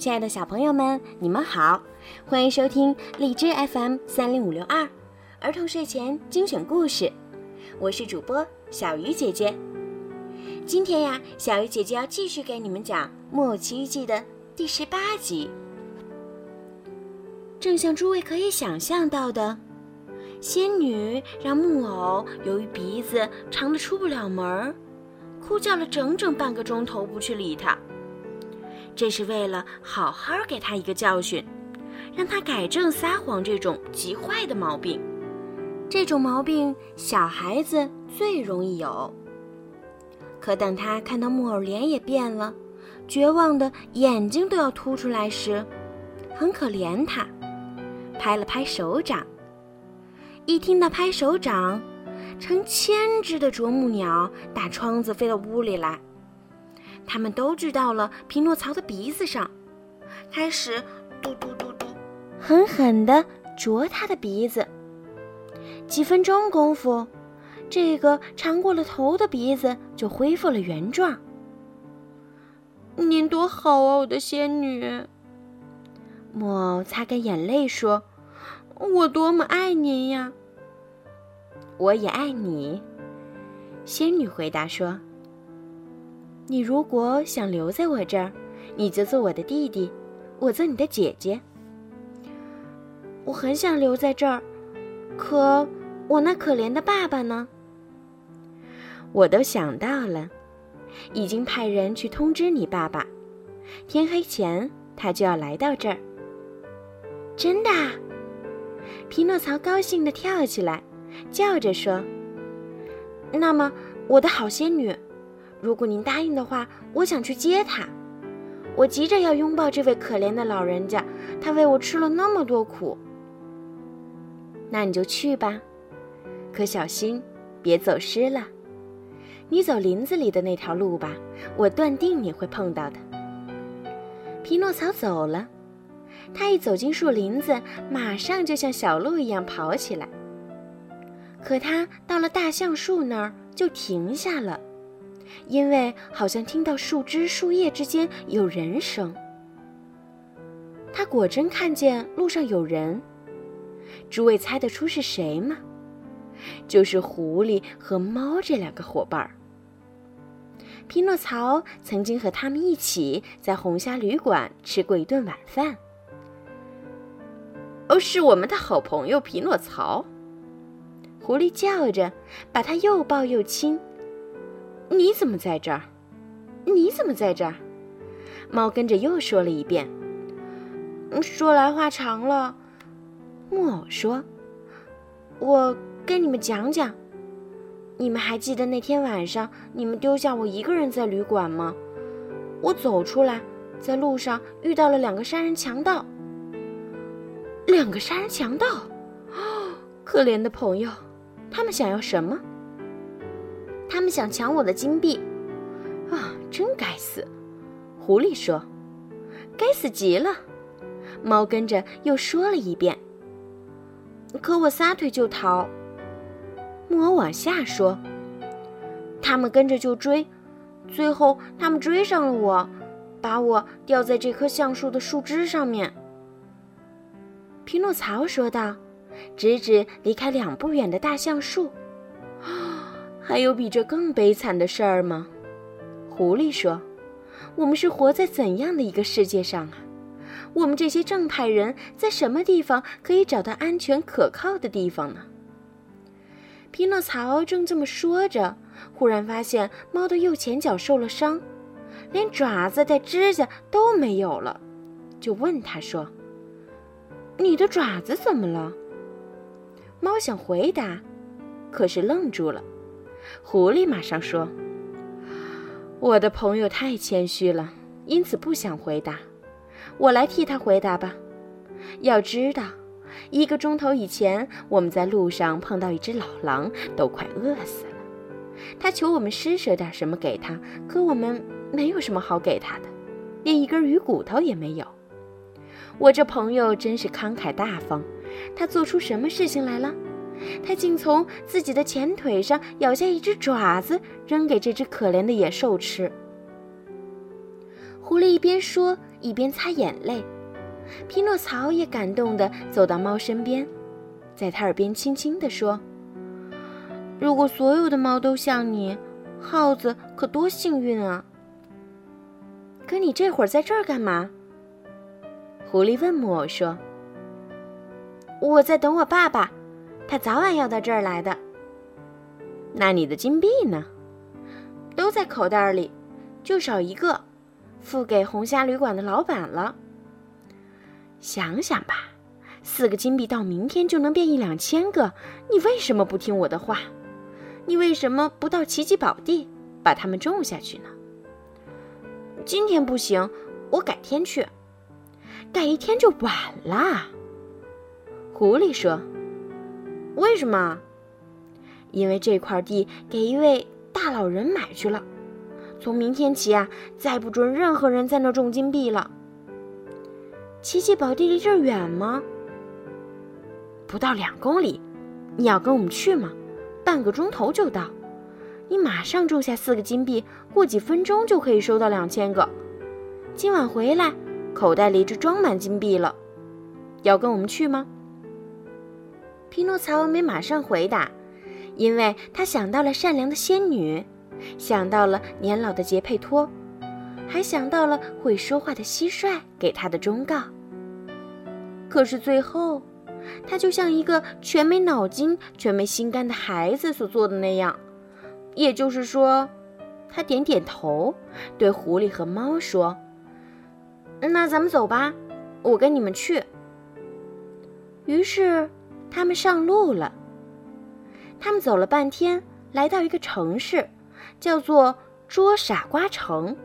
亲爱的小朋友们，你们好，欢迎收听荔枝 FM 三零五六二儿童睡前精选故事，我是主播小鱼姐姐。今天呀，小鱼姐姐要继续给你们讲《木偶奇遇记》的第十八集。正像诸位可以想象到的，仙女让木偶由于鼻子长的出不了门儿，哭叫了整整半个钟头，不去理他。这是为了好好给他一个教训，让他改正撒谎这种极坏的毛病。这种毛病小孩子最容易有。可等他看到木偶脸也变了，绝望的眼睛都要凸出来时，很可怜他，拍了拍手掌。一听到拍手掌，成千只的啄木鸟打窗子飞到屋里来。他们都知道了匹诺曹的鼻子上，开始嘟嘟嘟嘟，狠狠地啄他的鼻子。几分钟功夫，这个长过了头的鼻子就恢复了原状。您多好啊，我的仙女！木偶擦干眼泪说：“我多么爱您呀！”我也爱你，仙女回答说。你如果想留在我这儿，你就做我的弟弟，我做你的姐姐。我很想留在这儿，可我那可怜的爸爸呢？我都想到了，已经派人去通知你爸爸，天黑前他就要来到这儿。真的？匹诺曹高兴地跳起来，叫着说：“那么，我的好仙女。”如果您答应的话，我想去接他。我急着要拥抱这位可怜的老人家，他为我吃了那么多苦。那你就去吧，可小心别走失了。你走林子里的那条路吧，我断定你会碰到的。匹诺曹走了，他一走进树林子，马上就像小鹿一样跑起来。可他到了大橡树那儿，就停下了。因为好像听到树枝、树叶之间有人声，他果真看见路上有人。诸位猜得出是谁吗？就是狐狸和猫这两个伙伴儿。匹诺曹曾经和他们一起在红虾旅馆吃过一顿晚饭。哦，是我们的好朋友匹诺曹。狐狸叫着，把他又抱又亲。你怎么在这儿？你怎么在这儿？猫跟着又说了一遍。说来话长了，木偶说：“我跟你们讲讲。你们还记得那天晚上你们丢下我一个人在旅馆吗？我走出来，在路上遇到了两个杀人强盗。两个杀人强盗，哦 可怜的朋友，他们想要什么？”他们想抢我的金币，啊，真该死！狐狸说：“该死极了。”猫跟着又说了一遍。可我撒腿就逃。木偶往下说：“他们跟着就追，最后他们追上了我，把我吊在这棵橡树的树枝上面。”匹诺曹说道，指指离开两步远的大橡树。还有比这更悲惨的事儿吗？狐狸说：“我们是活在怎样的一个世界上啊？我们这些正派人在什么地方可以找到安全可靠的地方呢？”匹诺曹正这么说着，忽然发现猫的右前脚受了伤，连爪子带指甲都没有了，就问他说：“你的爪子怎么了？”猫想回答，可是愣住了。狐狸马上说：“我的朋友太谦虚了，因此不想回答。我来替他回答吧。要知道，一个钟头以前，我们在路上碰到一只老狼，都快饿死了。他求我们施舍点什么给他，可我们没有什么好给他的，连一根鱼骨头也没有。我这朋友真是慷慨大方。他做出什么事情来了？”他竟从自己的前腿上咬下一只爪子，扔给这只可怜的野兽吃。狐狸一边说，一边擦眼泪。匹诺曹也感动地走到猫身边，在他耳边轻轻地说：“如果所有的猫都像你，耗子可多幸运啊！”可你这会儿在这儿干嘛？狐狸问木偶说：“我在等我爸爸，他早晚要到这儿来的。”那你的金币呢？都在口袋里，就少一个，付给红虾旅馆的老板了。想想吧，四个金币到明天就能变一两千个，你为什么不听我的话？你为什么不到奇迹宝地把它们种下去呢？今天不行，我改天去。改一天就晚啦。狐狸说：“为什么？”因为这块地给一位大老人买去了，从明天起啊，再不准任何人在那种金币了。奇迹宝地离这儿远吗？不到两公里。你要跟我们去吗？半个钟头就到。你马上种下四个金币，过几分钟就可以收到两千个。今晚回来，口袋里就装满金币了。要跟我们去吗？匹诺曹没马上回答。因为他想到了善良的仙女，想到了年老的杰佩托，还想到了会说话的蟋蟀给他的忠告。可是最后，他就像一个全没脑筋、全没心肝的孩子所做的那样，也就是说，他点点头，对狐狸和猫说：“那咱们走吧，我跟你们去。”于是，他们上路了。他们走了半天，来到一个城市，叫做捉傻瓜城。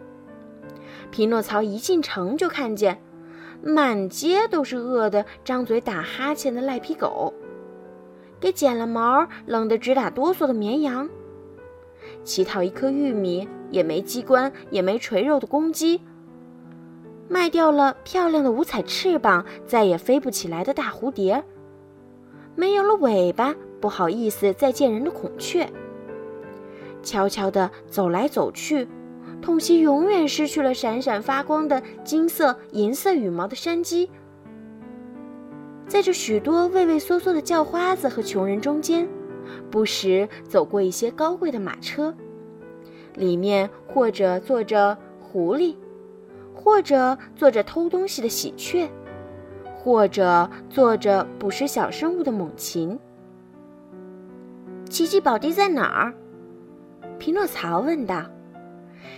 匹诺曹一进城就看见，满街都是饿得张嘴打哈欠的赖皮狗，给剪了毛冷得直打哆嗦的绵羊，乞讨一颗玉米也没机关也没垂肉的公鸡，卖掉了漂亮的五彩翅膀再也飞不起来的大蝴蝶，没有了尾巴。不好意思再见人的孔雀，悄悄地走来走去，痛惜永远失去了闪闪发光的金色、银色羽毛的山鸡，在这许多畏畏缩缩的叫花子和穷人中间，不时走过一些高贵的马车，里面或者坐着狐狸，或者坐着偷东西的喜鹊，或者坐着捕食小生物的猛禽。奇迹宝地在哪儿？匹诺曹问道。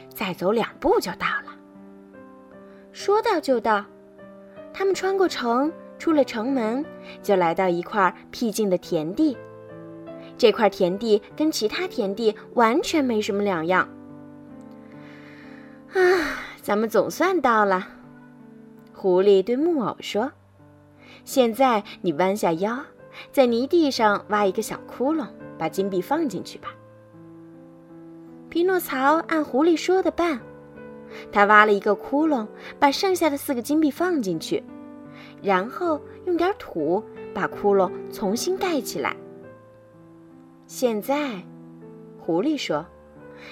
再走两步就到了。说到就到，他们穿过城，出了城门，就来到一块僻静的田地。这块田地跟其他田地完全没什么两样。啊，咱们总算到了。狐狸对木偶说：“现在你弯下腰，在泥地上挖一个小窟窿。”把金币放进去吧。匹诺曹按狐狸说的办，他挖了一个窟窿，把剩下的四个金币放进去，然后用点土把窟窿重新盖起来。现在，狐狸说：“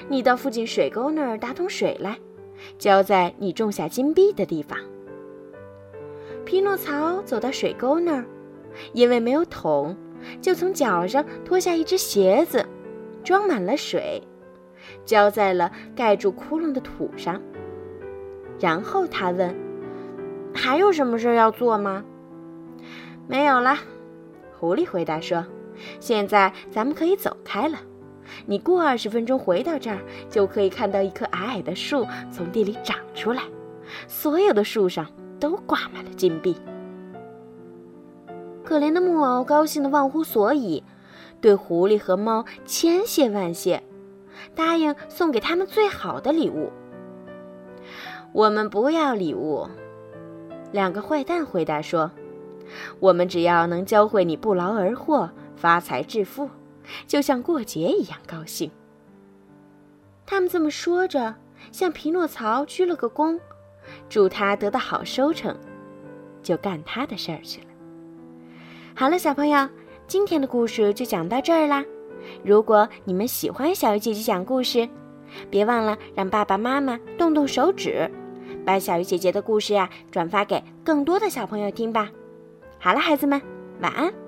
你到附近水沟那儿打桶水来，浇在你种下金币的地方。”匹诺曹走到水沟那儿，因为没有桶。就从脚上脱下一只鞋子，装满了水，浇在了盖住窟窿的土上。然后他问：“还有什么事要做吗？”“没有了。”狐狸回答说，“现在咱们可以走开了。你过二十分钟回到这儿，就可以看到一棵矮矮的树从地里长出来，所有的树上都挂满了金币。”可怜的木偶高兴的忘乎所以，对狐狸和猫千谢万谢，答应送给他们最好的礼物。我们不要礼物，两个坏蛋回答说：“我们只要能教会你不劳而获、发财致富，就像过节一样高兴。”他们这么说着，向匹诺曹鞠了个躬，祝他得到好收成，就干他的事儿去了。好了，小朋友，今天的故事就讲到这儿啦。如果你们喜欢小鱼姐姐讲故事，别忘了让爸爸妈妈动动手指，把小鱼姐姐的故事呀转发给更多的小朋友听吧。好了，孩子们，晚安。